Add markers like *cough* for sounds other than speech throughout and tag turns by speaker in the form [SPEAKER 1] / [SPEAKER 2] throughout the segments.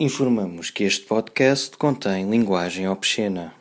[SPEAKER 1] Informamos que este podcast contém linguagem obscena.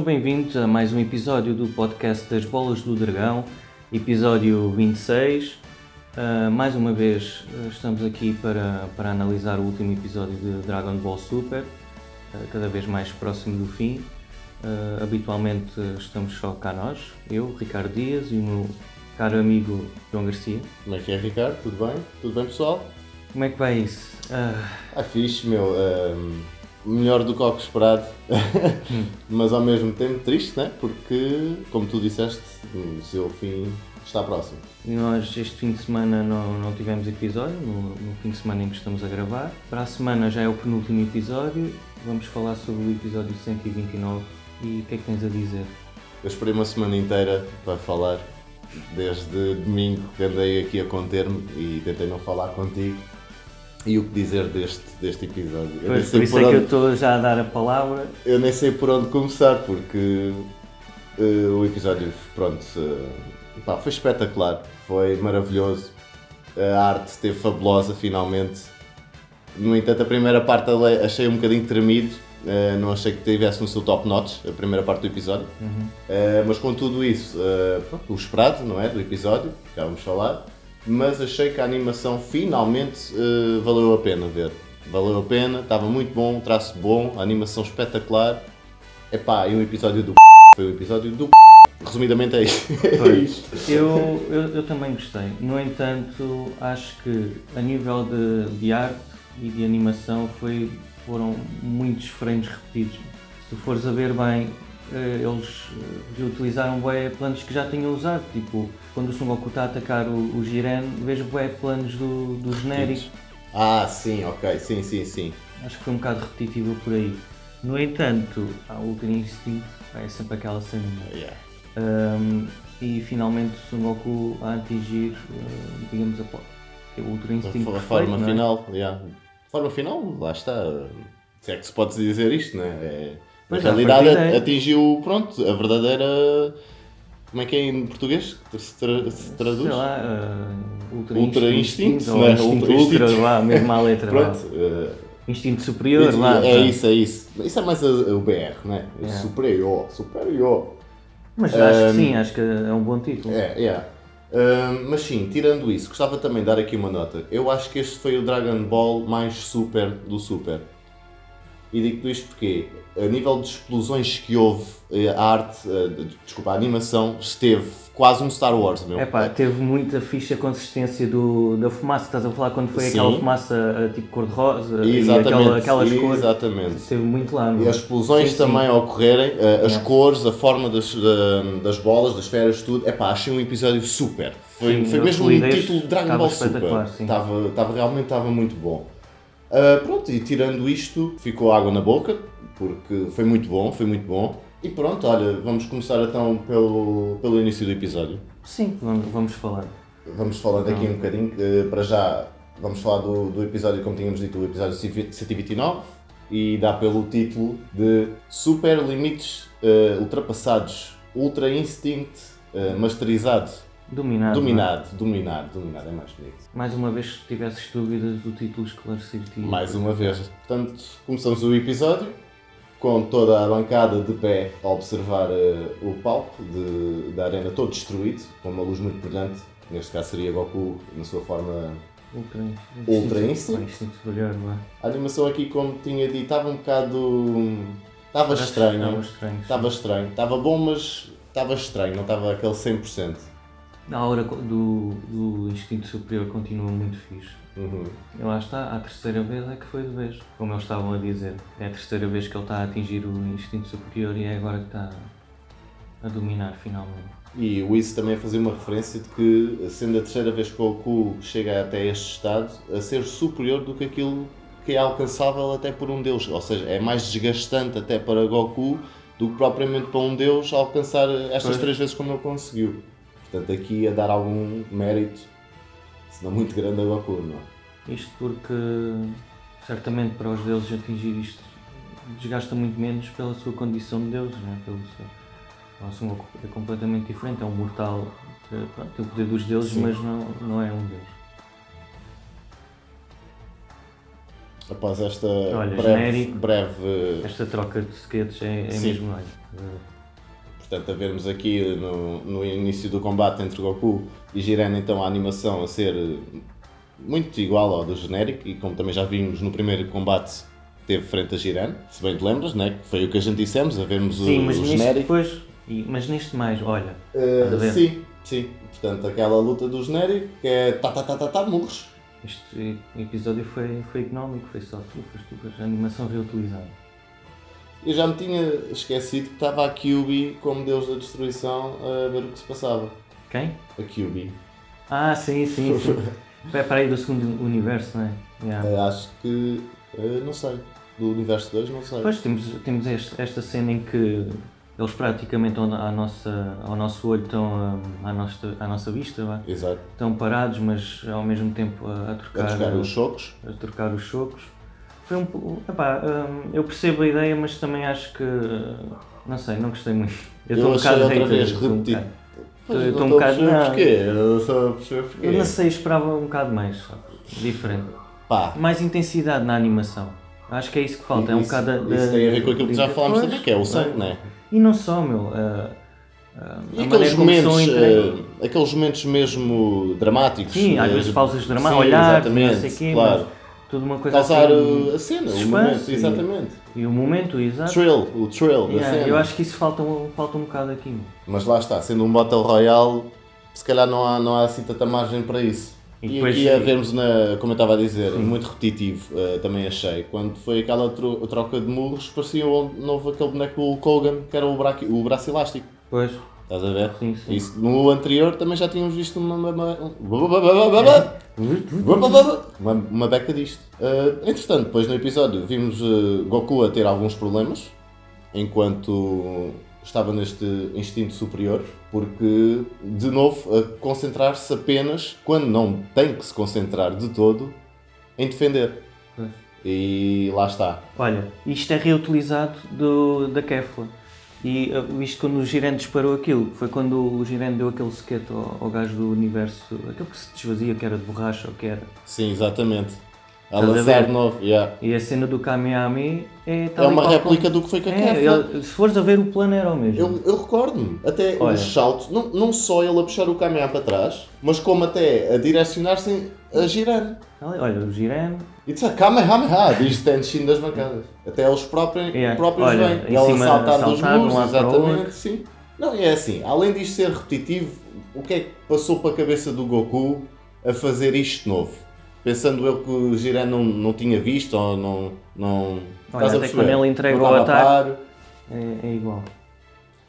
[SPEAKER 1] Sejam bem-vindos a mais um episódio do podcast das Bolas do Dragão, episódio 26. Uh, mais uma vez uh, estamos aqui para, para analisar o último episódio de Dragon Ball Super, uh, cada vez mais próximo do fim. habitualmente estamos só cá nós, eu, Ricardo Dias e o meu caro amigo João Garcia.
[SPEAKER 2] Como é que é, Ricardo? Tudo bem? Tudo bem, pessoal?
[SPEAKER 1] Como é que vai isso?
[SPEAKER 2] Ah, fixe, meu. Melhor do que o que esperado, hum. *laughs* mas ao mesmo tempo triste, né? Porque, como tu disseste, o seu fim está próximo.
[SPEAKER 1] Nós este fim de semana não, não tivemos episódio, no, no, fim de semana em que estamos a gravar. Para a semana já é o penúltimo episódio, vamos falar sobre o episódio 129 e o que é que tens a dizer?
[SPEAKER 2] Eu esperei uma semana inteira para falar, desde domingo que andei aqui a conter-me e tentei não falar contigo e o que dizer deste, deste episódio.
[SPEAKER 1] Eu pois, por isso por é onde... que eu estou já a dar a palavra.
[SPEAKER 2] Eu nem sei por onde começar, porque uh, o episódio, pronto, uh, pá, foi espetacular, foi maravilhoso. A arte esteve fabulosa, finalmente. No entanto, a primeira parte achei um bocadinho tremido, uh, não achei que tivesse no seu top notch, a primeira parte do episódio. Uhum. mas com tudo isso, pronto, o esperado, não é? Do episódio, já vamos falar mas achei que a animação finalmente uh, valeu a pena ver. Valeu a pena, estava muito bom, traço bom, animação espetacular. Epá, e um episódio do foi o episódio do Resumidamente é isso. *laughs*
[SPEAKER 1] É eu, eu, eu, também gostei. No entanto, acho que a nível de, de arte e de animação foi, foram muitos frames repetidos. Se tu fores a ver bem, eles eh, utilizaram bué planos que já tinham usado, tipo, quando o Son Goku está a atacar o, o Jiren, vejo bué planos do, do genérico.
[SPEAKER 2] Ah, sim, ok, sim, sim, sim.
[SPEAKER 1] Acho que foi um bocado repetitivo por aí. No entanto, a Ultra Instinct é sempre aquela cena. Yeah. Um, e finalmente o Son Goku a atingir, uh, digamos, a, é o Ultra Instinct. A,
[SPEAKER 2] a forma é? final, yeah. forma final, lá está. Se é que se pode dizer isto, não é? é na realidade é. atingiu, pronto, a verdadeira. Como é que é em português? Se, tra se traduz? Sei
[SPEAKER 1] lá, uh, ultra, ultra instinto, instinto, não é? Ultra, ultra, instinto. lá, mesmo à letra. Pronto, uh, instinto superior, lá.
[SPEAKER 2] É isso, é isso. Isso é mais o BR, não é? é. Superior, superior.
[SPEAKER 1] Mas um, acho que sim, acho que é um bom título.
[SPEAKER 2] É, é. Uh, mas sim, tirando isso, gostava também de dar aqui uma nota. Eu acho que este foi o Dragon Ball mais super do Super. E digo isto porque, a nível de explosões que houve, eh, a arte, eh, desculpa, a animação esteve quase um Star Wars, meu.
[SPEAKER 1] É pá, teve muita ficha consistência do, da fumaça, estás a falar quando foi Sim. aquela fumaça eh, tipo cor-de-rosa e aquela, aquelas cores.
[SPEAKER 2] Exatamente.
[SPEAKER 1] Esteve muito lá.
[SPEAKER 2] E as explosões sim, também sim. a ocorrerem, as é. cores, a forma das, das bolas, das esferas, tudo. É pá, achei um episódio super. Foi, sim, foi mesmo um título de Dragon Ball Super. Estava, estava, realmente estava muito bom. Uh, pronto, e tirando isto, ficou água na boca, porque foi muito bom, foi muito bom. E pronto, olha, vamos começar então pelo, pelo início do episódio.
[SPEAKER 1] Sim, vamos, vamos falar.
[SPEAKER 2] Vamos falando aqui um bocadinho, uh, para já vamos falar do, do episódio, como tínhamos dito, o episódio 129, e dá pelo título de Super Limites uh, Ultrapassados, Ultra Instinct Masterizado
[SPEAKER 1] Dominado.
[SPEAKER 2] Dominado, é? dominado, dominado, é mais bonito.
[SPEAKER 1] Mais uma vez, se tivesses dúvidas do título, esclarecer-te.
[SPEAKER 2] Mais uma vez. Portanto, começamos o episódio com toda a bancada de pé a observar uh, o palco de, da arena todo destruído, com uma luz muito brilhante. Neste caso seria Goku na sua forma
[SPEAKER 1] Ultra,
[SPEAKER 2] Ultra Instinct.
[SPEAKER 1] Brilhar,
[SPEAKER 2] a animação aqui, como tinha dito, estava um bocado. Estava estranho. Estava estranho. Estava estranho. Estava bom, mas estava estranho, não estava aquele 100%
[SPEAKER 1] a aura do, do instinto superior continua muito fixe. Uhum. E lá está, a terceira vez é que foi de vez, como eles estavam a dizer. É a terceira vez que ele está a atingir o instinto superior e é agora que está a dominar finalmente.
[SPEAKER 2] E o Izzy também fazia uma referência de que, sendo a terceira vez que Goku chega até este estado, a ser superior do que aquilo que é alcançável até por um deus. Ou seja, é mais desgastante até para Goku do que propriamente para um Deus alcançar estas
[SPEAKER 1] Pois.
[SPEAKER 2] três vezes como ele conseguiu. Portanto, aqui a dar algum mérito, se não muito grande, a Goku, não é?
[SPEAKER 1] Isto porque certamente para os deuses atingir isto desgasta muito menos pela sua condição de deus, né? pelo seu. O Son Goku é completamente diferente, é um mortal que pronto, tem o poder dos deuses,
[SPEAKER 2] Sim.
[SPEAKER 1] mas não, não é um deus.
[SPEAKER 2] Após esta
[SPEAKER 1] Olha,
[SPEAKER 2] breve,
[SPEAKER 1] genérico.
[SPEAKER 2] breve
[SPEAKER 1] Esta troca de sketches é, é
[SPEAKER 2] Sim.
[SPEAKER 1] mesmo. Olha, eh,
[SPEAKER 2] Portanto, a vermos aqui no, no início do combate entre Goku e Jiren, então a animação a ser muito igual ao do genérico, e como também já vimos no primeiro combate que teve frente a Jiren, se bem te lembras, né? que foi o que a gente dissemos, a vermos
[SPEAKER 1] Sim,
[SPEAKER 2] o,
[SPEAKER 1] mas
[SPEAKER 2] o genérico.
[SPEAKER 1] depois. Mas neste mais, olha, ver?
[SPEAKER 2] sim, sim. Portanto, aquela luta do genérico que é tá tá tá tá tá murros.
[SPEAKER 1] este episódio foi, foi económico, foi só trupas, a animação reutilizada.
[SPEAKER 2] Eu já me tinha esquecido que estava a Kyubi como deus da destruição a ver o que se passava.
[SPEAKER 1] Quem?
[SPEAKER 2] A Kyubi.
[SPEAKER 1] Ah, sim, sim, sim. *laughs* É para aí do segundo universo, não é? Yeah.
[SPEAKER 2] Eh, acho que. eh, não sei. Do universo 2, não sei.
[SPEAKER 1] Pois temos, temos este- esta cena em que eles praticamente ao, à nossa, ao nosso olho estão hum, à nossa, à nossa vista, vá.
[SPEAKER 2] Exato.
[SPEAKER 1] estão parados, mas ao mesmo tempo a, a
[SPEAKER 2] A
[SPEAKER 1] trocar,
[SPEAKER 2] trocar os chocos.
[SPEAKER 1] a trocar os chocos. Foi um epá, hum, eu percebo a ideia, mas também acho que não sei, não gostei muito.
[SPEAKER 2] Eu
[SPEAKER 1] estou um bocado
[SPEAKER 2] outra vez
[SPEAKER 1] estou um
[SPEAKER 2] repetido.
[SPEAKER 1] eu
[SPEAKER 2] não
[SPEAKER 1] estou um bocado- não.
[SPEAKER 2] porquê. Eu perceber porquê.
[SPEAKER 1] Eu não sei, esperava um bocado mais, sabe? diferente.
[SPEAKER 2] Pá,
[SPEAKER 1] Mais intensidade na animação. Acho que é isso que falta, é um
[SPEAKER 2] isso,
[SPEAKER 1] bocado. da-
[SPEAKER 2] isso tem a ver com aquilo que já falámos
[SPEAKER 1] Pois,
[SPEAKER 2] também, que é o sangue, não é?
[SPEAKER 1] E não só, meu.
[SPEAKER 2] E
[SPEAKER 1] a
[SPEAKER 2] aqueles momentos, eh, aqueles momentos mesmo dramáticos.
[SPEAKER 1] Sim, às
[SPEAKER 2] eh,
[SPEAKER 1] vezes pausas dramáticas, olhar, não
[SPEAKER 2] exatamente,
[SPEAKER 1] sei o quê,
[SPEAKER 2] claro.
[SPEAKER 1] mas tudo uma coisa
[SPEAKER 2] Causar
[SPEAKER 1] assim,
[SPEAKER 2] uh, a cena, o momento,
[SPEAKER 1] e-
[SPEAKER 2] exatamente.
[SPEAKER 1] E o momento, exato.
[SPEAKER 2] Thrill, o thrill da
[SPEAKER 1] Yeah,
[SPEAKER 2] cena.
[SPEAKER 1] eu acho que isso falta, um- falta um bocado aqui.
[SPEAKER 2] Mas lá está, sendo um Battle Royale, se calhar não há, não há assim tanta margem para isso.
[SPEAKER 1] E
[SPEAKER 2] E,
[SPEAKER 1] depois-
[SPEAKER 2] aqui a vermos, na, como eu estava a dizer,
[SPEAKER 1] Sim.
[SPEAKER 2] muito repetitivo, eh, também achei. Quando foi aquela tro- troca de murros, parecia o novo aquele boneco o Kogan, que era o, braço o braço elástico.
[SPEAKER 1] Pois,
[SPEAKER 2] Estás a ver?
[SPEAKER 1] Sim, sim.
[SPEAKER 2] Isso, no anterior também já tínhamos visto uma, uma, uma, uma beca disto. Eh, entretanto, depois no episódio vimos eh, Goku a ter alguns problemas enquanto estava neste instinto superior, porque de novo a concentrar-se apenas quando não tem que se concentrar de todo em defender. E lá está.
[SPEAKER 1] Olha, isto é reutilizado do, da Kefla. E uh, isto quando o Girente disparou aquilo, foi quando o Girente deu aquele sequete ao, ao gajo do universo, aquele que se desvazia, que era de borracha ou que era.
[SPEAKER 2] Sim, exatamente. A
[SPEAKER 1] Estás
[SPEAKER 2] lançar novo. yeah.
[SPEAKER 1] E a cena do Kamehameha é
[SPEAKER 2] É
[SPEAKER 1] tal e
[SPEAKER 2] uma réplica
[SPEAKER 1] como-
[SPEAKER 2] do que foi com a
[SPEAKER 1] É, ele- se fores a ver o plano era o mesmo.
[SPEAKER 2] Eu, eu recordo-me, até
[SPEAKER 1] Olha.
[SPEAKER 2] os saltos, não, não só ele a puxar o caminhão para trás, mas como até a direcionar-se a girar.
[SPEAKER 1] Olha, o Girene,
[SPEAKER 2] It's a Kamehameha, diz Tenshin das bancadas. Até eles próprios,
[SPEAKER 1] Yeah.
[SPEAKER 2] próprios
[SPEAKER 1] Olha,
[SPEAKER 2] vêm.
[SPEAKER 1] em
[SPEAKER 2] Ele a
[SPEAKER 1] cima,
[SPEAKER 2] saltar dos
[SPEAKER 1] saltar um
[SPEAKER 2] muros,
[SPEAKER 1] o
[SPEAKER 2] exatamente, sim. Não, é assim, além disto ser repetitivo, o que é que passou para a cabeça do Goku a fazer isto de novo? Pensando ele que o Jiren não, não tinha visto ou não. não
[SPEAKER 1] Olha, até
[SPEAKER 2] perceber?
[SPEAKER 1] quando ele entrega o ataque. é, é igual.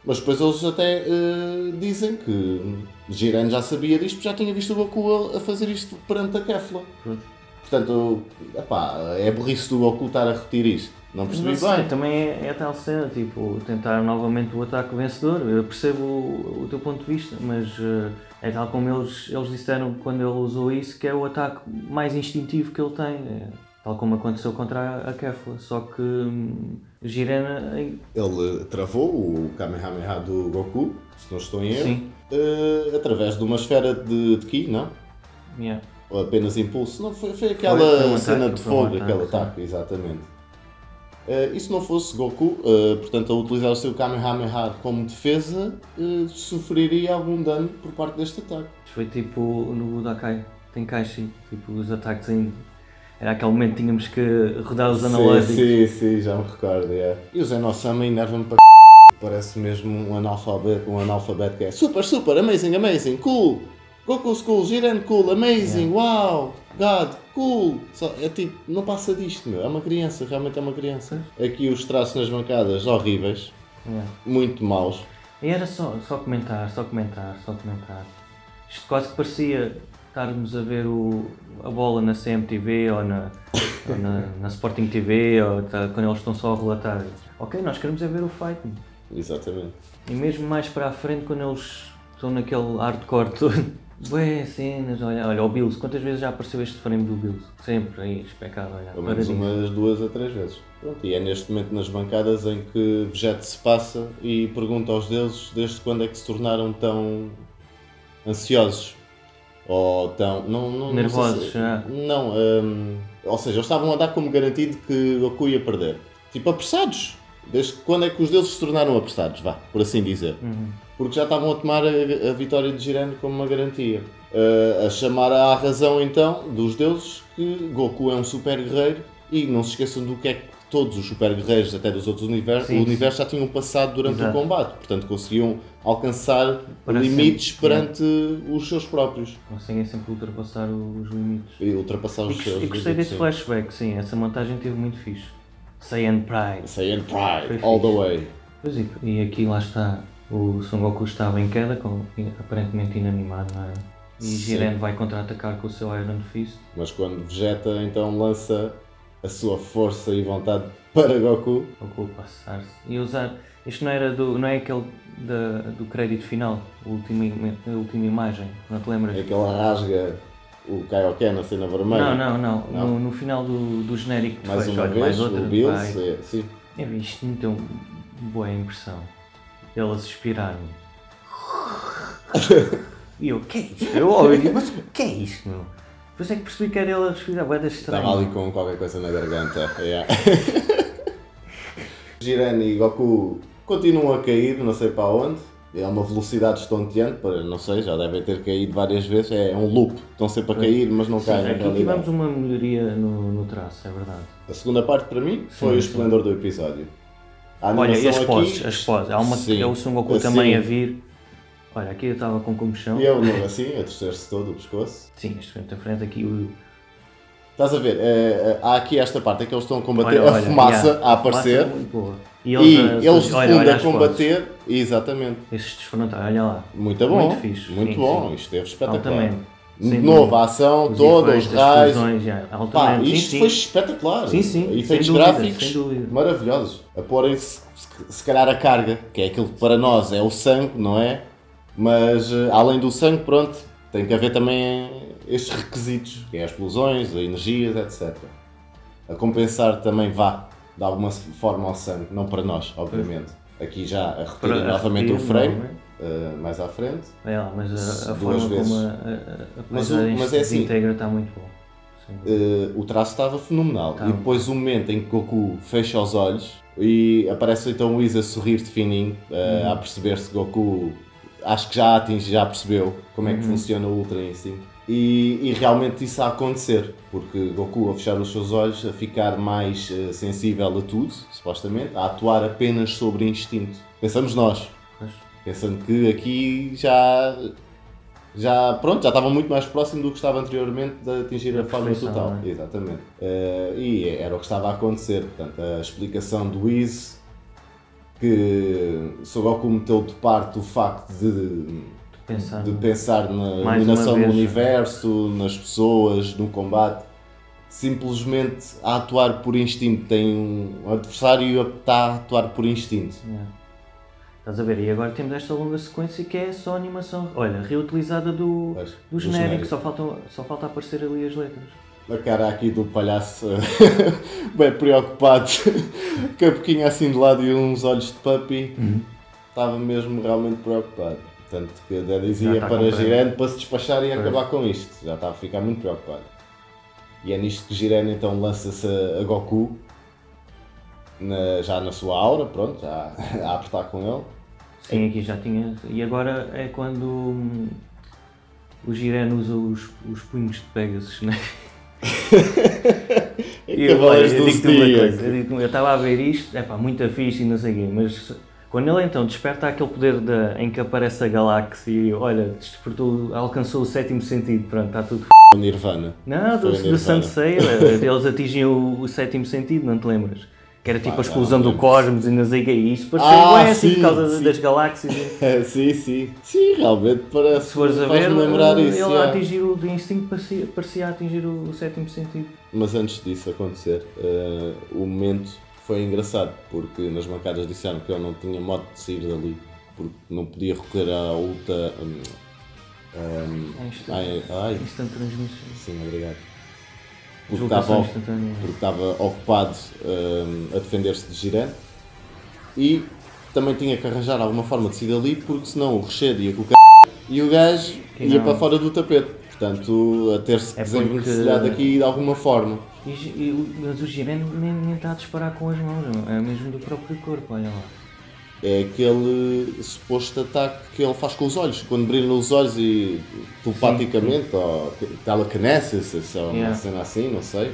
[SPEAKER 2] Mas depois eles até eh, dizem que Jiren já sabia disto, porque já tinha visto o Goku a, fazer isto perante a Kefla.
[SPEAKER 1] Pronto.
[SPEAKER 2] Portanto, epá, é burrice do Goku estar a repetir isto. Não percebi
[SPEAKER 1] não
[SPEAKER 2] bem.
[SPEAKER 1] também é, é tal cena, tipo, tentar novamente o ataque vencedor. Eu percebo o, o teu ponto de vista, mas eh, é tal como eles, eles disseram quando ele usou isso, que é o ataque mais instintivo que ele tem. É, tal como aconteceu contra a, Kefla. Só que hum, Jirena,
[SPEAKER 2] Ele travou o Kamehameha do Goku, se não estou em erro,
[SPEAKER 1] sim,
[SPEAKER 2] eh, através de uma esfera de, de Ki, não?
[SPEAKER 1] yeah.
[SPEAKER 2] Ou apenas impulso. Não, foi, foi aquela
[SPEAKER 1] Foi- foi um
[SPEAKER 2] cena
[SPEAKER 1] ataque,
[SPEAKER 2] de
[SPEAKER 1] foi um
[SPEAKER 2] fogo,
[SPEAKER 1] ataque,
[SPEAKER 2] aquele ataque, exatamente. Eh, e se não fosse Goku, eh, portanto, a utilizar o seu Kamehameha como defesa, eh, sofreria algum dano por parte deste ataque.
[SPEAKER 1] Foi tipo no Budokai Tenkaichi, tipo os ataques ainda. Era aquele momento que tínhamos que rodar os analógicos.
[SPEAKER 2] Sim, sim, sim, já me recordo. yeah. E o Zenosama enerva-me para Parece mesmo um analfabeto, um analfabeto que é super, super, amazing, amazing, cool, Goku's cool, Jiren cool, amazing, wow, God, cool. Só, é tipo, não passa disto, meu. É uma criança, realmente é uma criança. Aqui os traços nas bancadas horríveis,
[SPEAKER 1] Yeah.
[SPEAKER 2] muito maus.
[SPEAKER 1] E era só, só comentar, só comentar, só comentar. Isto quase que parecia estarmos a ver o, a bola na CMTV ou na, *laughs* ou na, na Sporting TV ou tá- quando eles estão só a relatar. Ok, nós queremos é ver o fight.
[SPEAKER 2] Exatamente.
[SPEAKER 1] E mesmo mais para a frente, quando eles estão naquele hardcore todo. *laughs* Ué, cenas, olha, olha, o Bills, quantas vezes já apareceu este frame do Bills? Sempre aí, especado, olha.
[SPEAKER 2] Pelo menos
[SPEAKER 1] paradinho.
[SPEAKER 2] umas duas a três vezes. Pronto, e é neste momento nas bancadas em que Vegeta se passa e pergunta aos deuses desde quando é que se tornaram tão ansiosos. Ou tão. Não, não,
[SPEAKER 1] Nervosos,
[SPEAKER 2] não, se-
[SPEAKER 1] já.
[SPEAKER 2] não hum, ou seja, eles estavam a dar como garantido que Goku ia perder. Tipo, apressados. Desde quando é que os deuses se tornaram apressados, vá, por assim dizer.
[SPEAKER 1] Uhum.
[SPEAKER 2] Porque já estavam a tomar a, vitória de Jiren como uma garantia. Uh, a chamar à razão então dos deuses que Goku é um super guerreiro e não se esqueçam do que é que todos os super guerreiros, até dos outros universos,
[SPEAKER 1] Sim,
[SPEAKER 2] o universo já tinham passado durante
[SPEAKER 1] Exato.
[SPEAKER 2] o combate. Portanto, conseguiam alcançar limites
[SPEAKER 1] sempre,
[SPEAKER 2] perante os seus próprios
[SPEAKER 1] Conseguem sempre ultrapassar os limites.
[SPEAKER 2] e ultrapassar
[SPEAKER 1] E,
[SPEAKER 2] os
[SPEAKER 1] gos-
[SPEAKER 2] seus.
[SPEAKER 1] e gostei desse flashback, sim, essa montagem teve muito fixe. Saiyan Pride.
[SPEAKER 2] Saiyan Pride, all the way.
[SPEAKER 1] Pois e, e aqui lá está, o Son Goku estava em queda, com, aparentemente inanimado, não é? E
[SPEAKER 2] Sim.
[SPEAKER 1] Jiren vai contra-atacar com o seu Iron Fist.
[SPEAKER 2] Mas quando Vegeta então lança a sua força e vontade para Goku,
[SPEAKER 1] Goku passar-se. E usar. Isto não era do. não é aquele da, do crédito final, a última, im- a última imagem, não te lembras?
[SPEAKER 2] é que ele rasga o Kaioken na cena vermelha.
[SPEAKER 1] Não, não, não.
[SPEAKER 2] Não?
[SPEAKER 1] No, no final do, do genérico
[SPEAKER 2] Mais uma
[SPEAKER 1] olha,
[SPEAKER 2] vez,
[SPEAKER 1] mais outra.
[SPEAKER 2] o Bills, é, sim.
[SPEAKER 1] Vi isto me deu boa impressão. Ele a suspirar. *laughs* e eu, que é isto? Eu olho, mas o que é isto, meu? Depois é que percebi que era ele a respirar, vai estranho.
[SPEAKER 2] Estava ali com qualquer coisa na garganta. yeah. *laughs* Jiren e Goku continuam a cair, não sei para onde. É uma velocidade estonteante, para, não sei, já devem ter caído várias vezes. É um loop, estão sempre a cair, mas não
[SPEAKER 1] Sim,
[SPEAKER 2] caem
[SPEAKER 1] aqui
[SPEAKER 2] realidade.
[SPEAKER 1] tivemos uma melhoria no, no traço, é verdade.
[SPEAKER 2] A segunda parte para mim foi
[SPEAKER 1] Sim,
[SPEAKER 2] o
[SPEAKER 1] sim.
[SPEAKER 2] esplendor do episódio. A
[SPEAKER 1] Olha, e as
[SPEAKER 2] aqui-
[SPEAKER 1] poses, as poses. Há uma
[SPEAKER 2] Sim.
[SPEAKER 1] é o Son Goku
[SPEAKER 2] Assim,
[SPEAKER 1] também a vir. Olha, aqui eu estava com comichão.
[SPEAKER 2] E eu não assim, a torcer-se todo o pescoço. *laughs*
[SPEAKER 1] Sim, este frente a frente aqui o.
[SPEAKER 2] Estás a ver? é, é, há aqui esta parte em que eles estão a combater,
[SPEAKER 1] Olha,
[SPEAKER 2] a
[SPEAKER 1] olha,
[SPEAKER 2] fumaça
[SPEAKER 1] yeah,
[SPEAKER 2] a aparecer.
[SPEAKER 1] fumaça é muito boa. E
[SPEAKER 2] E
[SPEAKER 1] eles,
[SPEAKER 2] eles de
[SPEAKER 1] olha,
[SPEAKER 2] fundo a
[SPEAKER 1] as poses.
[SPEAKER 2] combater. Exatamente.
[SPEAKER 1] Esses desfrontais, olha lá.
[SPEAKER 2] Muito bom.
[SPEAKER 1] Muito fixe,
[SPEAKER 2] Muito
[SPEAKER 1] sim,
[SPEAKER 2] bom.
[SPEAKER 1] sim.
[SPEAKER 2] Isto esteve espetacular.
[SPEAKER 1] Altamente.
[SPEAKER 2] De
[SPEAKER 1] Sem
[SPEAKER 2] novo,
[SPEAKER 1] dúvida.
[SPEAKER 2] a ação
[SPEAKER 1] Os
[SPEAKER 2] toda, os raios. Pá.
[SPEAKER 1] Sim,
[SPEAKER 2] isto
[SPEAKER 1] sim.
[SPEAKER 2] foi espetacular.
[SPEAKER 1] Sim, sim,
[SPEAKER 2] Efeitos
[SPEAKER 1] dúvida,
[SPEAKER 2] gráficos maravilhosos. A porem-se, se, calhar, a carga, que é aquilo que para nós é o sangue, não é? Mas, eh, além do sangue, pronto, tem que haver também estes requisitos, que é as explosões, as energias, etc. A compensar também vá, de alguma forma, ao sangue, não para nós, obviamente. Aqui já a repetir novamente o frame,
[SPEAKER 1] novamente.
[SPEAKER 2] Eh, mais à frente.
[SPEAKER 1] É mas a, a forma
[SPEAKER 2] vezes.
[SPEAKER 1] como a, a,
[SPEAKER 2] Mas
[SPEAKER 1] coisa
[SPEAKER 2] o- mas é assim,
[SPEAKER 1] desintegra está muito bom.
[SPEAKER 2] Eh, o traço estava fenomenal.
[SPEAKER 1] Estava.
[SPEAKER 2] E depois o momento em que Goku fecha os olhos e aparece então o Whis a sorrir de fininho, eh,
[SPEAKER 1] Uhum.
[SPEAKER 2] a perceber-se que Goku acho que já atinge, já percebeu como é que
[SPEAKER 1] Uhum.
[SPEAKER 2] funciona o Ultra Instinct. E, e realmente isso a acontecer, porque Goku a fechar os seus olhos, a ficar mais eh, sensível a tudo, supostamente, a atuar apenas sobre instinto. Pensamos nós,
[SPEAKER 1] Pois.
[SPEAKER 2] Pensando que aqui já já pronto já estava muito mais próximo do que estava anteriormente de atingir a forma total
[SPEAKER 1] é?
[SPEAKER 2] exatamente Eh, e era o que estava a acontecer portanto a explicação do Whis que Sogoku meteu de parte o facto de,
[SPEAKER 1] Pensar.
[SPEAKER 2] de pensar na
[SPEAKER 1] Mais
[SPEAKER 2] dominação do
[SPEAKER 1] vez.
[SPEAKER 2] universo nas pessoas no combate simplesmente a atuar por instinto tem um adversário está a atuar por instinto
[SPEAKER 1] Yeah. Estás a ver? E agora temos esta longa sequência que é só animação. Olha, reutilizada do,
[SPEAKER 2] Pois,
[SPEAKER 1] do
[SPEAKER 2] do
[SPEAKER 1] genérico,
[SPEAKER 2] genérico.
[SPEAKER 1] Só, falta, só falta aparecer ali as letras.
[SPEAKER 2] A cara aqui do palhaço *laughs* bem preocupado, *laughs* com a boquinha assim de lado e uns olhos de puppy, estava mesmo realmente preocupado. Tanto que
[SPEAKER 1] Já
[SPEAKER 2] dizia para. Jiren para se despachar e
[SPEAKER 1] Pois.
[SPEAKER 2] acabar com isto. Já estava a ficar muito preocupado. E é nisto que Jiren então lança-se a, a Goku, na- já na sua aura, pronto, já *laughs* a apertar com ele.
[SPEAKER 1] Sim, aqui já tinha. E agora é quando hum, o Jiren usa os, os punhos de Pegasus, né? *laughs*
[SPEAKER 2] E Cavaleiros do
[SPEAKER 1] digo-te uma coisa, eu digo- eu estava a ver isto, é pá, muito fixe e não sei o quê, mas quando ele então desperta aquele poder da, em que aparece a galáxia e olha, despertou, alcançou o sétimo sentido, pronto, está tudo f...
[SPEAKER 2] Nirvana.
[SPEAKER 1] Não, do, do. Sansei, *laughs* eles atingem o, o sétimo sentido, não te lembras? Que era tipo a explosão
[SPEAKER 2] não
[SPEAKER 1] do cosmos e não sei o que é isto. Parecia
[SPEAKER 2] Ah,
[SPEAKER 1] assim
[SPEAKER 2] sim,
[SPEAKER 1] por causa
[SPEAKER 2] sim.
[SPEAKER 1] das galáxias. e- *laughs*
[SPEAKER 2] É, sim, sim. Sim, realmente parece.
[SPEAKER 1] Se fores a ver,
[SPEAKER 2] lembrar
[SPEAKER 1] ele
[SPEAKER 2] isso.
[SPEAKER 1] a
[SPEAKER 2] já.
[SPEAKER 1] atingir o do instinto parecia, parecia atingir o, o sétimo sentido.
[SPEAKER 2] Mas antes disso acontecer, eh, o momento foi engraçado, porque nas bancadas disseram que ele não tinha modo de sair dali, porque não podia recorrer à ulta. hum, hum,
[SPEAKER 1] É instant,
[SPEAKER 2] ai, ai,
[SPEAKER 1] instant transmission.
[SPEAKER 2] sim, obrigado. Porque estava, porque estava ocupado hum, a defender-se de Girano e também tinha que arranjar alguma forma de sair dali, porque senão o Rochedo ia com o c... e o gajo
[SPEAKER 1] Que
[SPEAKER 2] ia
[SPEAKER 1] não.
[SPEAKER 2] para fora do tapete. Portanto, a ter-se
[SPEAKER 1] É
[SPEAKER 2] desenvencilhado
[SPEAKER 1] porque-
[SPEAKER 2] aqui de alguma forma.
[SPEAKER 1] E, e mas o nem, nem está a disparar com as mãos, é mesmo do próprio corpo, olha lá.
[SPEAKER 2] É aquele suposto ataque que ele faz com os olhos, quando brilham os olhos e telepaticamente, ou telekinesis, ou uma
[SPEAKER 1] Yeah.
[SPEAKER 2] cena assim, não sei.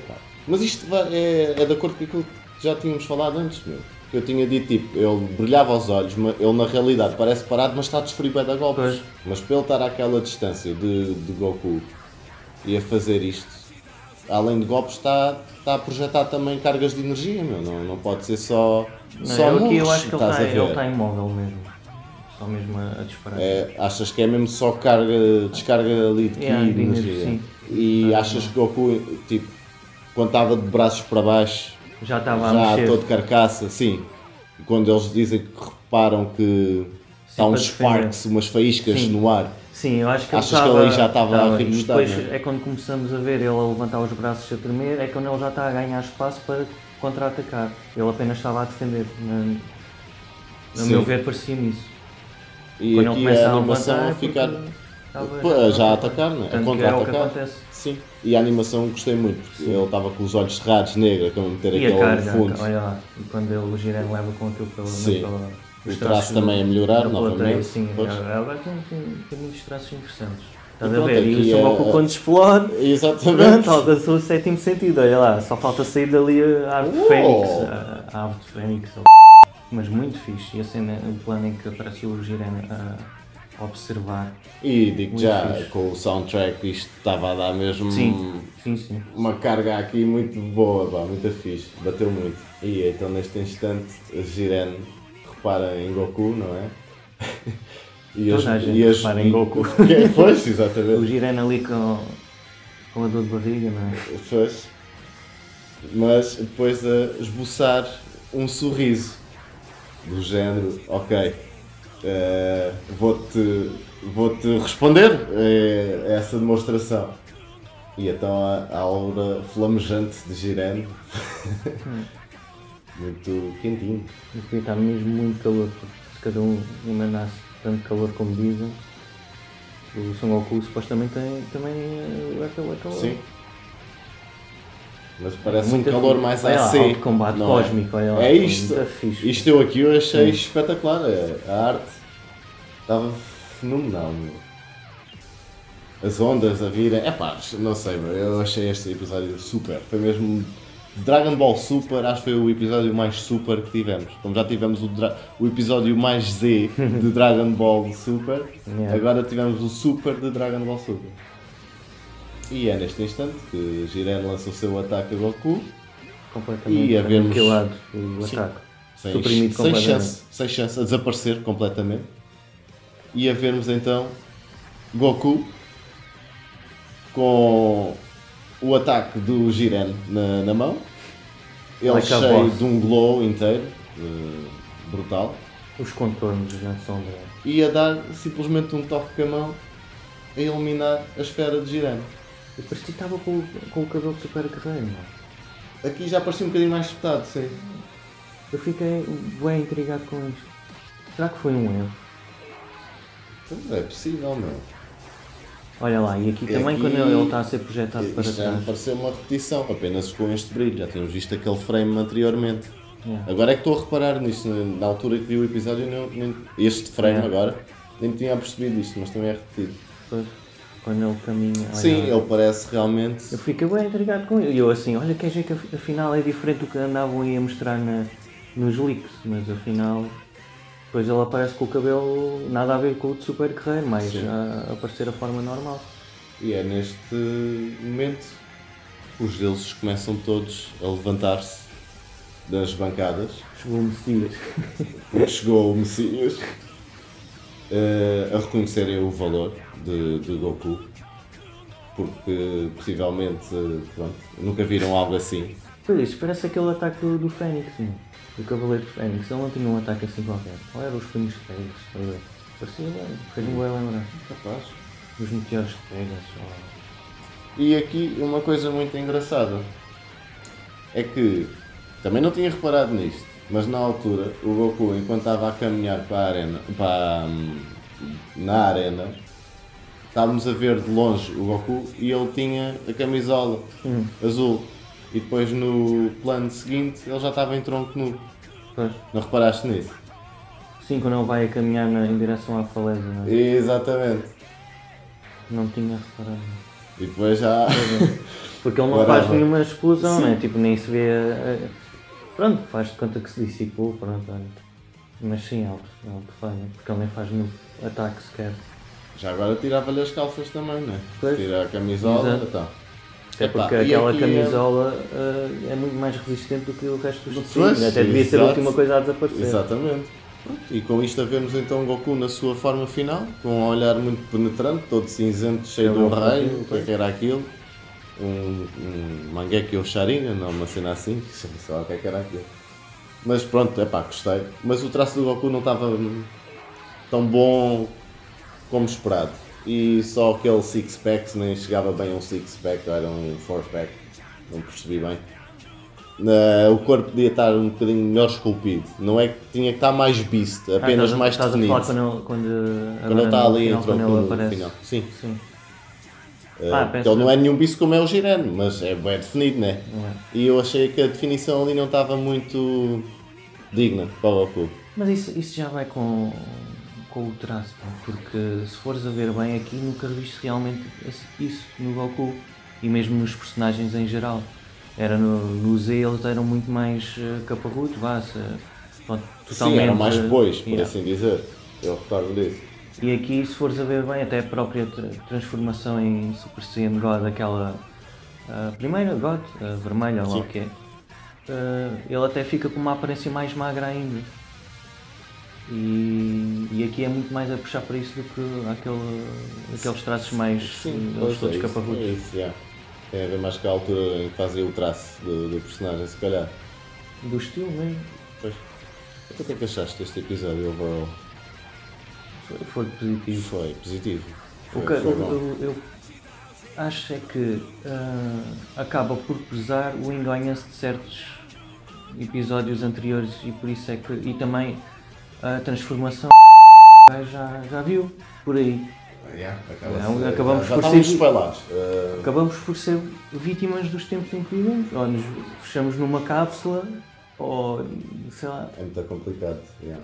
[SPEAKER 2] Mas isto é, é de acordo com aquilo que já tínhamos falado antes, meu. Que eu tinha dito, tipo, ele brilhava aos olhos, mas ele na realidade parece parado, mas está a desferir bué de golpes.
[SPEAKER 1] Pois.
[SPEAKER 2] Mas para ele estar àquela distância de, de Goku e a fazer isto, além de golpes, está, está a projetar também cargas de energia, meu. Não, não pode ser só.
[SPEAKER 1] Não,
[SPEAKER 2] só
[SPEAKER 1] eu aqui eu acho que ele está,
[SPEAKER 2] a
[SPEAKER 1] ele está imóvel mesmo. Só mesmo a, a disparar.
[SPEAKER 2] É, achas que é mesmo só carga, descarga ali de
[SPEAKER 1] Yeah, energia, sim.
[SPEAKER 2] E achas que Goku, tipo, quando estava de braços para baixo,
[SPEAKER 1] Já estava a
[SPEAKER 2] já
[SPEAKER 1] mexer.
[SPEAKER 2] todo carcaça, sim. E quando eles dizem que reparam que está uns
[SPEAKER 1] defender.
[SPEAKER 2] sparks, umas faíscas
[SPEAKER 1] Sim.
[SPEAKER 2] no ar.
[SPEAKER 1] Sim, eu acho que
[SPEAKER 2] Achas
[SPEAKER 1] ele
[SPEAKER 2] que ali já estava a repostar,
[SPEAKER 1] depois
[SPEAKER 2] não é?
[SPEAKER 1] é quando começamos a ver ele a levantar os braços a tremer, é quando ele já está a ganhar espaço para contra-atacar. Ele apenas estava a defender. No
[SPEAKER 2] Sim.
[SPEAKER 1] meu ver, parecia-me isso.
[SPEAKER 2] E
[SPEAKER 1] Quando
[SPEAKER 2] aqui
[SPEAKER 1] começa
[SPEAKER 2] a
[SPEAKER 1] a
[SPEAKER 2] animação a
[SPEAKER 1] é
[SPEAKER 2] ficar.
[SPEAKER 1] estava-
[SPEAKER 2] já a atacar, não é? A
[SPEAKER 1] é
[SPEAKER 2] contra-atacar.
[SPEAKER 1] acontece.
[SPEAKER 2] Sim. E a animação gostei muito, porque ele estava com os olhos cerrados, negro, a meter
[SPEAKER 1] E
[SPEAKER 2] aquele
[SPEAKER 1] carga,
[SPEAKER 2] fundo.
[SPEAKER 1] olha lá, e quando ele, o Girene leva com aquilo pela,
[SPEAKER 2] Sim.
[SPEAKER 1] pela
[SPEAKER 2] O traço também a melhorar
[SPEAKER 1] da
[SPEAKER 2] novamente,
[SPEAKER 1] Sim,
[SPEAKER 2] pois.
[SPEAKER 1] agora tem, tem, tem muitos traços interessantes. Estás a ver? E o
[SPEAKER 2] é-
[SPEAKER 1] Goku quando explode, *laughs*
[SPEAKER 2] Exatamente.
[SPEAKER 1] pronto, o sétimo sentido, olha lá, só falta sair dali a árvore
[SPEAKER 2] Oh!
[SPEAKER 1] Fênix, a, a árvore de Fênix, mas muito fixe. E a cena, o plano em que aparece o Girene a observar.
[SPEAKER 2] E digo já,
[SPEAKER 1] fixe.
[SPEAKER 2] com o soundtrack isto estava a dar mesmo
[SPEAKER 1] Sim, sim, sim.
[SPEAKER 2] uma carga aqui muito boa, pá, muito fixe, bateu muito. E então neste instante a Jiren repara em Goku, não é? *laughs* E
[SPEAKER 1] Toda a gente repara em Goku.
[SPEAKER 2] Que- *laughs* Pois,
[SPEAKER 1] O
[SPEAKER 2] exatamente.
[SPEAKER 1] Girene ali com, com a dor de barriga, não é?
[SPEAKER 2] Pois. Mas depois a esboçar um sorriso do género, ok, eh, vou-te vou-te responder eh, a essa demonstração. E então a, a aura flamejante de Jiren, *laughs* muito quentinho.
[SPEAKER 1] E estar mesmo muito calor, cada um emanasse tanto calor como dizem, o Son Goku supostamente tem também eh, aquele calor.
[SPEAKER 2] Sim. Mas parece
[SPEAKER 1] Muito
[SPEAKER 2] um calor mais
[SPEAKER 1] lá,
[SPEAKER 2] AC.
[SPEAKER 1] alto combate
[SPEAKER 2] não é?
[SPEAKER 1] cósmico, olha lá.
[SPEAKER 2] É isto. Isto eu aqui eu achei
[SPEAKER 1] Sim.
[SPEAKER 2] espetacular. é, A arte estava fenomenal. As ondas a virem. É pá, não sei, eu achei este episódio super. Foi mesmo. Dragon Ball Super, acho que foi o episódio mais super que tivemos. Como já tivemos o, o episódio mais Z de Dragon Ball Super,
[SPEAKER 1] Yeah.
[SPEAKER 2] agora tivemos o Super de Dragon Ball Super. E é neste instante que Jiren lança o seu ataque a Goku,
[SPEAKER 1] completamente
[SPEAKER 2] E havemos-
[SPEAKER 1] aniquilado o
[SPEAKER 2] Sim.
[SPEAKER 1] ataque.
[SPEAKER 2] sem,
[SPEAKER 1] Suprimido
[SPEAKER 2] sem chance, sem chance, a desaparecer completamente. E a vermos então Goku com o ataque do Jiren na, na mão, ele
[SPEAKER 1] Like
[SPEAKER 2] cheio de um glow inteiro, brutal,
[SPEAKER 1] Os contornos na sombra.
[SPEAKER 2] e a dar simplesmente um toque com a mão a eliminar a esfera de Jiren.
[SPEAKER 1] E parecia que estava com, o- com o cabelo de super guerreiro.
[SPEAKER 2] Aqui já parecia um bocadinho mais espetado, sim.
[SPEAKER 1] Eu fiquei bem intrigado com isto. Será que foi um erro?
[SPEAKER 2] É possível, meu.
[SPEAKER 1] Olha lá, e aqui
[SPEAKER 2] E
[SPEAKER 1] também
[SPEAKER 2] aqui-
[SPEAKER 1] quando ele está a ser projetado para
[SPEAKER 2] Isto já me
[SPEAKER 1] trás.
[SPEAKER 2] pareceu uma repetição, apenas com este brilho. Já tínhamos visto aquele frame anteriormente.
[SPEAKER 1] Yeah.
[SPEAKER 2] Agora é que estou a reparar nisto. Na altura que vi o episódio, não, nem- este frame
[SPEAKER 1] Yeah.
[SPEAKER 2] agora, nem tinha percebido isto, mas também é repetido.
[SPEAKER 1] Depois, quando ele caminha. olha
[SPEAKER 2] Sim,
[SPEAKER 1] lá.
[SPEAKER 2] ele parece realmente.
[SPEAKER 1] Eu fiquei bem intrigado com ele. E eu assim, olha, quer dizer que af- afinal é diferente do que andavam aí a mostrar na, nos leaks, mas afinal. Depois ele aparece com o cabelo nada a ver com o de Super Guerreiro, mas a, a aparecer a forma normal.
[SPEAKER 2] E é neste momento que os deuses começam todos a levantar-se das bancadas,
[SPEAKER 1] Chegou o Messias.
[SPEAKER 2] porque *laughs* chegou o Messias, eh, a reconhecerem o valor de, de Goku, porque possivelmente eh, pronto, nunca viram algo assim.
[SPEAKER 1] Pois parece aquele ataque do, do Fênix. Do Cavaleiro do Fênix. Ele não tinha um ataque assim qualquer. Ou eram os punhos de Pegasus, estás a ver? Parecia bem, fez-me bem lembrar.
[SPEAKER 2] Capaz.
[SPEAKER 1] Os meteoros de Pegasus. ou-
[SPEAKER 2] E aqui uma coisa muito engraçada é que também não tinha reparado nisto, mas na altura o Goku, enquanto estava a caminhar para a arena, para, hum, na arena, estávamos a ver de longe o Goku e ele tinha a camisola azul. E depois no plano seguinte ele já estava em tronco nu.
[SPEAKER 1] Pois.
[SPEAKER 2] Não reparaste nisso?
[SPEAKER 1] Sim, quando ele vai a caminhar na- em direção à faleza, não é?
[SPEAKER 2] Exatamente.
[SPEAKER 1] Não tinha reparado.
[SPEAKER 2] E depois já.
[SPEAKER 1] Porque ele não faz nenhuma explosão,
[SPEAKER 2] Sim.
[SPEAKER 1] né? Tipo, nem se vê. eh, Pronto, faz de conta que se dissipou, pronto, olha. Mas sim, ele, ele falha, porque ele nem faz nenhum ataque sequer.
[SPEAKER 2] Já agora tirava-lhe as calças também, não é?
[SPEAKER 1] Pois.
[SPEAKER 2] Tira a camisola,
[SPEAKER 1] Exato.
[SPEAKER 2] então.
[SPEAKER 1] Até porque aquela
[SPEAKER 2] aqui,
[SPEAKER 1] camisola eh, é muito mais resistente do que o resto dos tecidos. Até devia ser a última coisa a desaparecer.
[SPEAKER 2] Exatamente. E com isto vemos então Goku na sua forma final, com um olhar muito penetrante, todo cinzento, cheio de um raio, o que é que era aquilo? Um, um Mangekyo Sharingan, não, uma cena assim, *laughs* sei lá o que é que era aquilo. Mas pronto, é pá, gostei. Mas o traço do Goku não estava tão bom como esperado. E só aquele six-pack nem chegava bem a um six-pack, era um four-pack, não percebi bem. Na- o corpo podia estar um bocadinho melhor esculpido. Não é que tinha que estar mais beast,
[SPEAKER 1] Ah,
[SPEAKER 2] apenas
[SPEAKER 1] estás a-
[SPEAKER 2] mais
[SPEAKER 1] estás
[SPEAKER 2] definido.
[SPEAKER 1] a quando ele, quando,
[SPEAKER 2] Quando ele está ali no
[SPEAKER 1] aparece.
[SPEAKER 2] final. Sim.
[SPEAKER 1] Sim.
[SPEAKER 2] Eh,
[SPEAKER 1] Ah,
[SPEAKER 2] ele não
[SPEAKER 1] que-
[SPEAKER 2] é nenhum bicho como é o Jiren, mas é bem definido, né?
[SPEAKER 1] Não é?
[SPEAKER 2] E eu achei que a definição ali não estava muito digna para o Goku.
[SPEAKER 1] Mas isso, isso já vai com, com o traço, porque se fores a ver bem aqui nunca viste realmente isso no Goku e mesmo nos personagens em geral. Era no, no Z eles eram muito mais uh, caparrutos, vá, se, pronto, totalmente.
[SPEAKER 2] Sim, eram mais
[SPEAKER 1] eh,
[SPEAKER 2] bois, por
[SPEAKER 1] yeah.
[SPEAKER 2] assim dizer. Eu recordo disso.
[SPEAKER 1] E aqui, se fores a ver bem, até a própria tra- transformação em Super Saiyan God, aquela a primeira God, a vermelha, lá
[SPEAKER 2] Sim.
[SPEAKER 1] o que é, eh, ele até fica com uma aparência mais magra ainda. E, e aqui é muito mais a puxar para isso do que aquele, aqueles traços mais.
[SPEAKER 2] Sim,
[SPEAKER 1] eles todos
[SPEAKER 2] é é isso, yeah. Tem a ver mais com a altura em que fazia o traço do, do personagem, se calhar.
[SPEAKER 1] Do estilo mesmo.
[SPEAKER 2] Pois. Então, o que é que achaste deste episódio overall?
[SPEAKER 1] Foi, foi positivo.
[SPEAKER 2] Foi positivo.
[SPEAKER 1] O
[SPEAKER 2] Foi,
[SPEAKER 1] que
[SPEAKER 2] foi
[SPEAKER 1] eu, eu- acho é que ah, acaba por pesar o enganha-se de certos episódios anteriores e por isso é que. E também a transformação já, já viu por aí.
[SPEAKER 2] Yeah,
[SPEAKER 1] Não, acabamos
[SPEAKER 2] já, já
[SPEAKER 1] por ser-.
[SPEAKER 2] Uh,
[SPEAKER 1] Acabamos por ser vítimas dos tempos em que vivemos. Ou nos fechamos numa cápsula, ou sei lá.
[SPEAKER 2] é muito complicado. Yeah.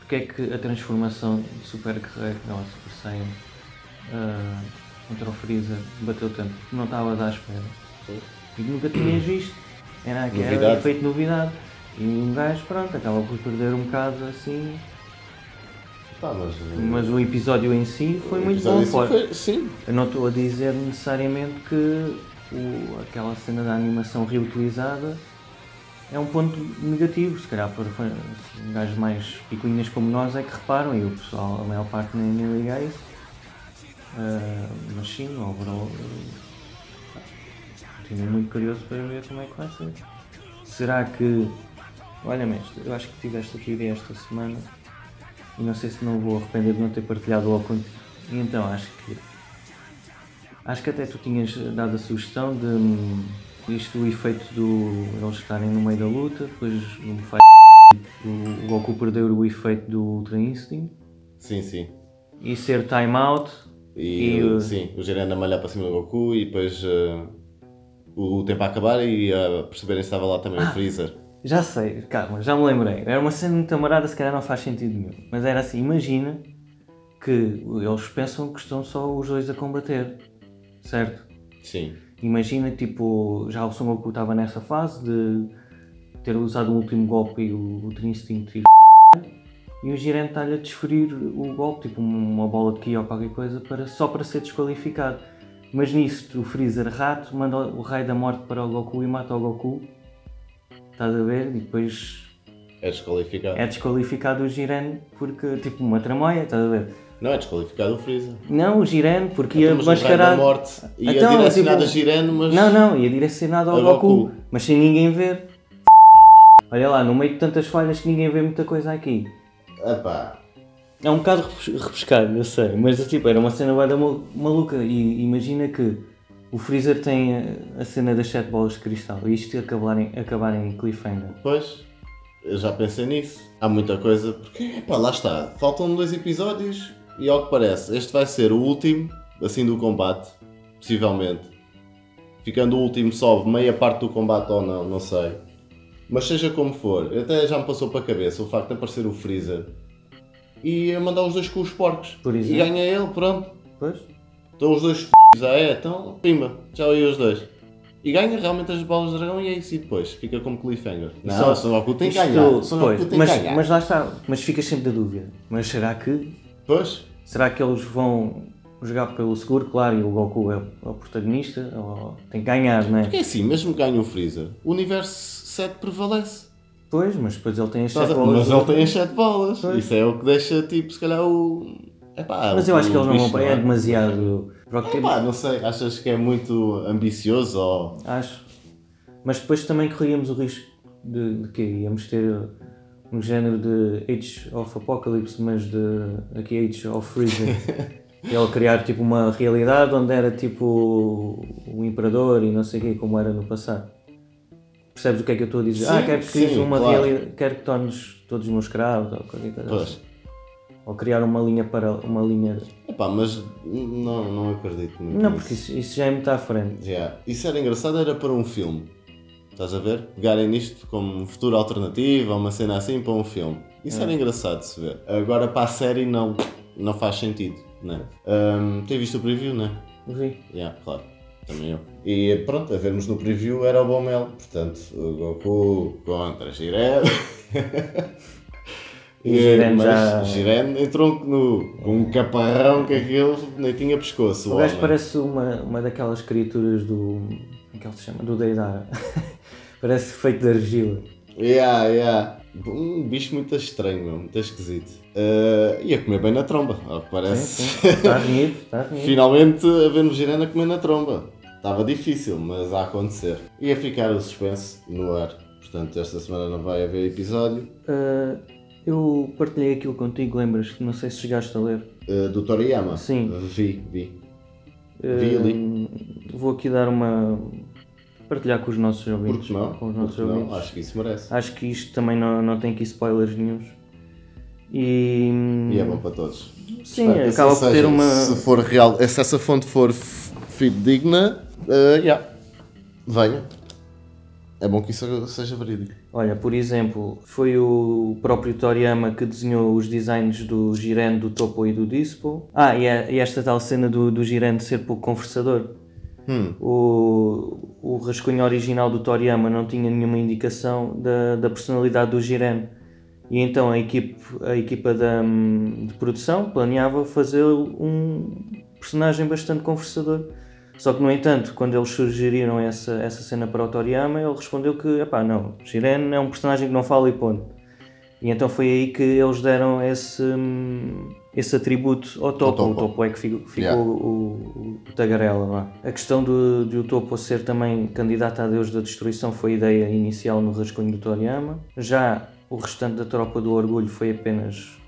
[SPEAKER 1] Porque é que a transformação do Super Guerreiro, não, Super Saiyan, ah, contra o Freezer, bateu tanto? Não estavas à espera. E nunca tinhas visto. Era aquele efeito de novidade. E um gajo, pronto, acaba por perder um bocado assim.
[SPEAKER 2] Tá, mas,
[SPEAKER 1] Mas o episódio em si foi muito bom. Foi.
[SPEAKER 2] foi- Sim,
[SPEAKER 1] Eu não estou a dizer necessariamente que o- aquela cena da animação reutilizada é um ponto negativo, se calhar para fã- gajos mais picuinhas como nós é que reparam e o pessoal, a maior parte nem, nem liga a isso. Ah, mas sim, overall, continuo muito curioso para ver como é que vai ser. Será que. Olha, mestre, eu acho que tiveste aqui ideia esta semana e não sei se não vou arrepender de não ter partilhado logo contigo. E então acho que. Acho que até tu tinhas dado a sugestão de hum, isto o efeito do eles estarem no meio da luta, depois fight o Goku perder o efeito do Ultra Instinct
[SPEAKER 2] sim, sim.
[SPEAKER 1] e ser time out
[SPEAKER 2] E,
[SPEAKER 1] E o-
[SPEAKER 2] sim, o Jiren a malhar para cima do Goku e depois uh, o, tempo a acabar e a perceberem se estava lá também
[SPEAKER 1] Ah.
[SPEAKER 2] o Freezer.
[SPEAKER 1] Já sei, calma, já me lembrei. Era uma cena muito amarada, se calhar não faz sentido nenhum. Mas era assim, imagina que eles pensam que estão só os dois a combater, certo?
[SPEAKER 2] Sim,
[SPEAKER 1] Imagina, tipo, já o Son Goku estava nessa fase de ter usado o último golpe e o Ultra Instinct e e o Jiren está-lhe a desferir o golpe, tipo uma bola de ki ou qualquer coisa, para, só para ser desqualificado. Mas nisso, o Freezer rato manda o raio da morte para o Goku e mata o Goku. Estás a ver? E depois
[SPEAKER 2] é desqualificado.
[SPEAKER 1] é desqualificado o Jiren porque, tipo, uma tramóia, estás a ver?
[SPEAKER 2] Não, é desqualificado o Freezer.
[SPEAKER 1] Não, o Jiren, porque ia
[SPEAKER 2] Então, da
[SPEAKER 1] mascarar.
[SPEAKER 2] morte ia
[SPEAKER 1] Então,
[SPEAKER 2] direcionado
[SPEAKER 1] tipo-
[SPEAKER 2] a Jiren, mas...
[SPEAKER 1] Não, não, ia direcionado ao Goku,
[SPEAKER 2] Goku.
[SPEAKER 1] mas sem ninguém ver. Olha lá, no meio de tantas falhas que ninguém vê muita coisa aqui.
[SPEAKER 2] Epá,
[SPEAKER 1] É um bocado repes- repescado, eu sei, mas tipo, era uma cena bué da mal- maluca e imagina que o Freezer tem a, cena das sete bolas de cristal e isto acabar em, acabar em cliffhanger.
[SPEAKER 2] Pois, eu já pensei nisso. Há muita coisa, porque, epá, lá está. Faltam dois episódios e ao que parece, este vai ser o último, assim, do combate, possivelmente. Ficando o último sobe meia parte do combate ou não, não sei. Mas seja como for, até já me passou para a cabeça o facto de aparecer o Freezer e a mandar os dois com os porcos.
[SPEAKER 1] Por
[SPEAKER 2] e
[SPEAKER 1] exemplo.
[SPEAKER 2] ganha ele, pronto.
[SPEAKER 1] Pois?
[SPEAKER 2] Estão os dois f... já é, então, pimba, já aí os dois. E ganha realmente as bolas de dragão e é isso, e depois fica como cliffhanger. Não,
[SPEAKER 1] Só-
[SPEAKER 2] Son Goku tem que ganhar. Son
[SPEAKER 1] pois,
[SPEAKER 2] Goku tem
[SPEAKER 1] mas,
[SPEAKER 2] ganhar.
[SPEAKER 1] mas lá está, mas ficas sempre da dúvida. Mas será que
[SPEAKER 2] Pois,
[SPEAKER 1] será que eles vão jogar pelo seguro? Claro, e o Goku é, o- é o protagonista, ou tem que ganhar, não é?
[SPEAKER 2] é assim, mesmo que ganhe o Freezer, o universo 7 prevalece.
[SPEAKER 1] Pois, mas depois ele tem as
[SPEAKER 2] Estás
[SPEAKER 1] sete
[SPEAKER 2] a-
[SPEAKER 1] bolas.
[SPEAKER 2] Mas ele tem as 7 bolas.
[SPEAKER 1] Pois.
[SPEAKER 2] Isso é o que deixa, tipo, se calhar o. Epá,
[SPEAKER 1] Mas eu acho que eles não vão para. É
[SPEAKER 2] é?
[SPEAKER 1] demasiado. Porque-
[SPEAKER 2] Epá, não sei, achas que é muito ambicioso ou.
[SPEAKER 1] Acho. Mas depois também corríamos o risco de, de que íamos ter um género de Age of Apocalypse, mas de aqui Age of Freezer. *laughs* Ele criar tipo uma realidade onde era tipo o imperador e não sei o quê, como era no passado. Percebes o que é que eu estou a dizer?
[SPEAKER 2] Sim,
[SPEAKER 1] ah, quero que
[SPEAKER 2] sim,
[SPEAKER 1] uma
[SPEAKER 2] claro.
[SPEAKER 1] realidade, quero que tornes todos os meus escravos ou qualquer coisa
[SPEAKER 2] Pois.
[SPEAKER 1] assim. Ou criar uma linha para uma linha.
[SPEAKER 2] Epá, mas não, não acredito muito.
[SPEAKER 1] Não,
[SPEAKER 2] nisso.
[SPEAKER 1] porque isso, isso já é muito à frente.
[SPEAKER 2] Yeah. Isso era engraçado, era para um filme. Estás a ver? Pegarem nisto como futuro alternativo uma cena assim para um filme. Isso era engraçado de se ver. Agora para a série não, não faz sentido, né? Um, tem visto o preview, né?
[SPEAKER 1] Vi.
[SPEAKER 2] Yeah, claro. Também eu. E pronto, a vermos no preview era o bom mel. Portanto, o Goku contra Jiren. *laughs*
[SPEAKER 1] E já-
[SPEAKER 2] Jiren entrou no, com um caparrão que aquele nem tinha pescoço.
[SPEAKER 1] O gajo parece uma, uma daquelas criaturas do. Como é que ele se chama? Do Deidara. *laughs* parece feito de argila.
[SPEAKER 2] Yeah, yeah. Um bicho muito estranho, meu, muito esquisito. Uh, ia comer bem na tromba, ao que
[SPEAKER 1] Sim,
[SPEAKER 2] parece.
[SPEAKER 1] sim. *laughs* Está renhido, está renhido.
[SPEAKER 2] Finalmente a ver-nos Girena comer na tromba. Estava difícil, mas a acontecer. Ia ficar o suspense no ar. Portanto, esta semana não vai haver episódio.
[SPEAKER 1] Ah, eu partilhei aquilo contigo, lembras? Não sei se chegaste a ler.
[SPEAKER 2] Uh, do Toriyama?
[SPEAKER 1] Sim.
[SPEAKER 2] Vi, vi.
[SPEAKER 1] Ah,
[SPEAKER 2] Vi ali.
[SPEAKER 1] Vou aqui dar uma. partilhar com os nossos ouvintes.
[SPEAKER 2] Porque não?
[SPEAKER 1] Com os nossos
[SPEAKER 2] Porque não?
[SPEAKER 1] ouvintes.
[SPEAKER 2] Acho que isso merece.
[SPEAKER 1] Acho que isto também não, não tem aqui spoilers nenhums. E.
[SPEAKER 2] E é bom para todos.
[SPEAKER 1] Sim,
[SPEAKER 2] Espero que
[SPEAKER 1] acaba
[SPEAKER 2] assim
[SPEAKER 1] por ter uma.
[SPEAKER 2] Se for real, se essa fonte for fidedigna, uh, yeah. venha. É bom que isso seja verídico.
[SPEAKER 1] Olha, por exemplo, foi o próprio Toriyama que desenhou os designs do Jiren, do Topo e do Dispo. Ah, e, é- e esta tal cena do, do ser pouco conversador.
[SPEAKER 2] Hum.
[SPEAKER 1] O, o rascunho original do Toriyama não tinha nenhuma indicação da, da personalidade do Jiren. E então a, equipe, a equipa da, de produção planeava fazer um personagem bastante conversador. Só que, no entanto, quando eles sugeriram essa, essa cena para o Toriyama, ele respondeu que, epá, não, Jiren é um personagem que não fala e ponto. E então foi aí que eles deram esse, hum, esse atributo ao Topo.
[SPEAKER 2] Topo.
[SPEAKER 1] O Topo é que ficou,
[SPEAKER 2] Yeah.
[SPEAKER 1] o, o, o Tagarela lá. A questão do, de o Topo ser também candidato a Deus da Destruição foi a ideia inicial no rascunho do Toriyama. Já o restante da tropa do Orgulho foi apenas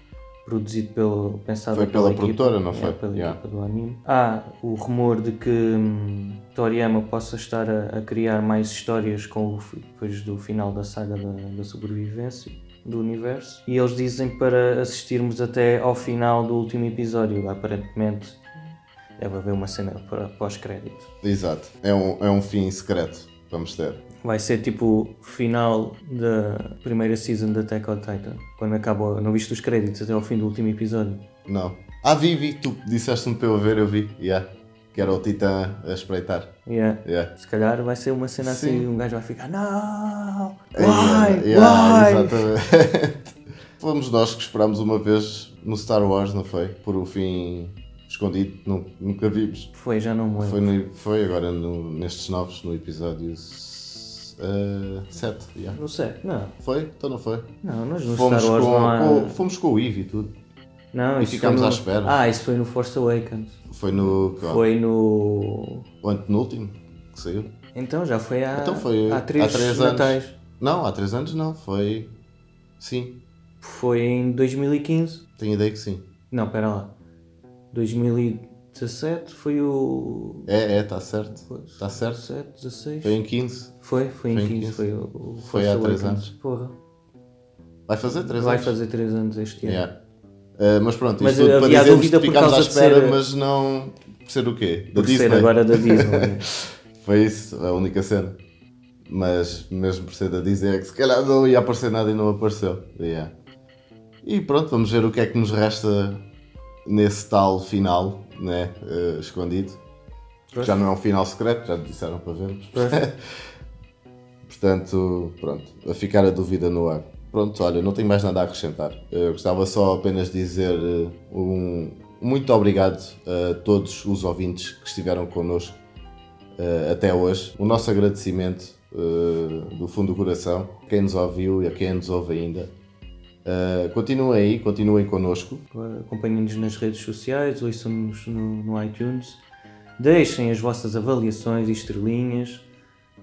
[SPEAKER 1] produzido pelo pensado
[SPEAKER 2] Foi pela
[SPEAKER 1] equipa,
[SPEAKER 2] produtora, não
[SPEAKER 1] é,
[SPEAKER 2] foi?
[SPEAKER 1] pela
[SPEAKER 2] Yeah.
[SPEAKER 1] equipa do anime. Há o rumor de que hum, Toriyama possa estar a, a criar mais histórias com o, depois do final da saga da, da sobrevivência do universo. E eles dizem para assistirmos até ao final do último episódio. Aparentemente deve haver uma cena pós-crédito.
[SPEAKER 2] Exato. É um, é um fim secreto. Vamos ter.
[SPEAKER 1] Vai ser tipo o final da primeira season da Attack on Titan. Quando acaba, não viste os créditos até ao fim do último episódio.
[SPEAKER 2] Não. Ah, vi, vi. Tu disseste-me para eu ver, eu vi. Yeah. Que era o Titã a espreitar.
[SPEAKER 1] Yeah.
[SPEAKER 2] Yeah.
[SPEAKER 1] Se calhar vai ser uma cena assim
[SPEAKER 2] Sim.
[SPEAKER 1] e um gajo vai ficar Não! Why?
[SPEAKER 2] yeah,
[SPEAKER 1] Why?
[SPEAKER 2] Exatamente. *laughs* Fomos nós que esperámos uma vez no Star Wars, não foi? Por um fim escondido, nu- nunca vimos.
[SPEAKER 1] Foi, já não me lembro.
[SPEAKER 2] Foi, no- foi agora no- nestes novos, no episódio 7. yeah.
[SPEAKER 1] Não sei. Não,
[SPEAKER 2] Foi? Então não foi?
[SPEAKER 1] não, nós no
[SPEAKER 2] Fomos
[SPEAKER 1] Star Wars
[SPEAKER 2] com,
[SPEAKER 1] não há.
[SPEAKER 2] com- fomos com o Eve e tudo.
[SPEAKER 1] Não,
[SPEAKER 2] E ficámos
[SPEAKER 1] foi
[SPEAKER 2] à
[SPEAKER 1] no...
[SPEAKER 2] espera.
[SPEAKER 1] Ah, isso foi no Force Awakens.
[SPEAKER 2] Foi no.
[SPEAKER 1] Foi no.
[SPEAKER 2] O antepenúltimo que saiu.
[SPEAKER 1] Então já foi há,
[SPEAKER 2] Então foi
[SPEAKER 1] há três,
[SPEAKER 2] há três
[SPEAKER 1] natais.
[SPEAKER 2] anos. Não, há três anos não. Foi. Sim,
[SPEAKER 1] Foi em 2015.
[SPEAKER 2] tenho ideia que sim.
[SPEAKER 1] Não, pera lá. 2017 foi o.
[SPEAKER 2] É, é, está certo. Está certo.
[SPEAKER 1] 17, 16?
[SPEAKER 2] Foi em 15.
[SPEAKER 1] Foi, foi em
[SPEAKER 2] Foi em
[SPEAKER 1] 15.
[SPEAKER 2] 15.
[SPEAKER 1] Foi, o,
[SPEAKER 2] Foi há três
[SPEAKER 1] Awakens.
[SPEAKER 2] anos.
[SPEAKER 1] Porra.
[SPEAKER 2] Vai fazer três
[SPEAKER 1] Vai
[SPEAKER 2] anos.
[SPEAKER 1] fazer 3 anos este ano.
[SPEAKER 2] Yeah. Uh, mas pronto,
[SPEAKER 1] Mas
[SPEAKER 2] isto tudo para
[SPEAKER 1] havia
[SPEAKER 2] dizermos
[SPEAKER 1] dúvida
[SPEAKER 2] que
[SPEAKER 1] por
[SPEAKER 2] ficámos à
[SPEAKER 1] causa de
[SPEAKER 2] espera,
[SPEAKER 1] ser-
[SPEAKER 2] mas não por ser o quê? Da
[SPEAKER 1] Por
[SPEAKER 2] Disney.
[SPEAKER 1] ser agora da Disney. *laughs*
[SPEAKER 2] Foi isso, a única cena. Mas mesmo por ser da Disney é que se calhar não ia aparecer nada e não apareceu. Yeah. E pronto, vamos ver o que é que nos resta nesse tal final, né? eh, escondido. Já não é um final secreto, já disseram para vermos. *laughs* Portanto, pronto, a ficar a dúvida no ar. Pronto, olha, não tenho mais nada a acrescentar. Eu gostava só apenas de dizer eh, um muito obrigado a todos os ouvintes que estiveram connosco eh, até hoje. O nosso agradecimento do fundo do coração, quem nos ouviu e a quem nos ouve ainda. Eh, continuem aí, continuem connosco.
[SPEAKER 1] Acompanhem-nos nas redes sociais, ouçam-nos no, no iTunes. Deixem as vossas avaliações e estrelinhas.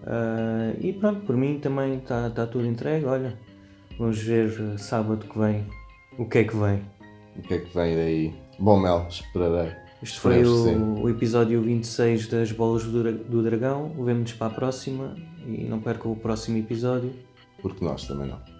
[SPEAKER 1] Ah, e pronto, por mim também está tá tudo entregue. Olha, vamos ver eh, sábado que vem o que é que vem.
[SPEAKER 2] O que é que vem daí? Bom Mel, esperarei.
[SPEAKER 1] Este foi o, o episódio 26 das Bolas do Dragão. Vemo-nos para a próxima e não percam o próximo episódio.
[SPEAKER 2] Porque nós também não.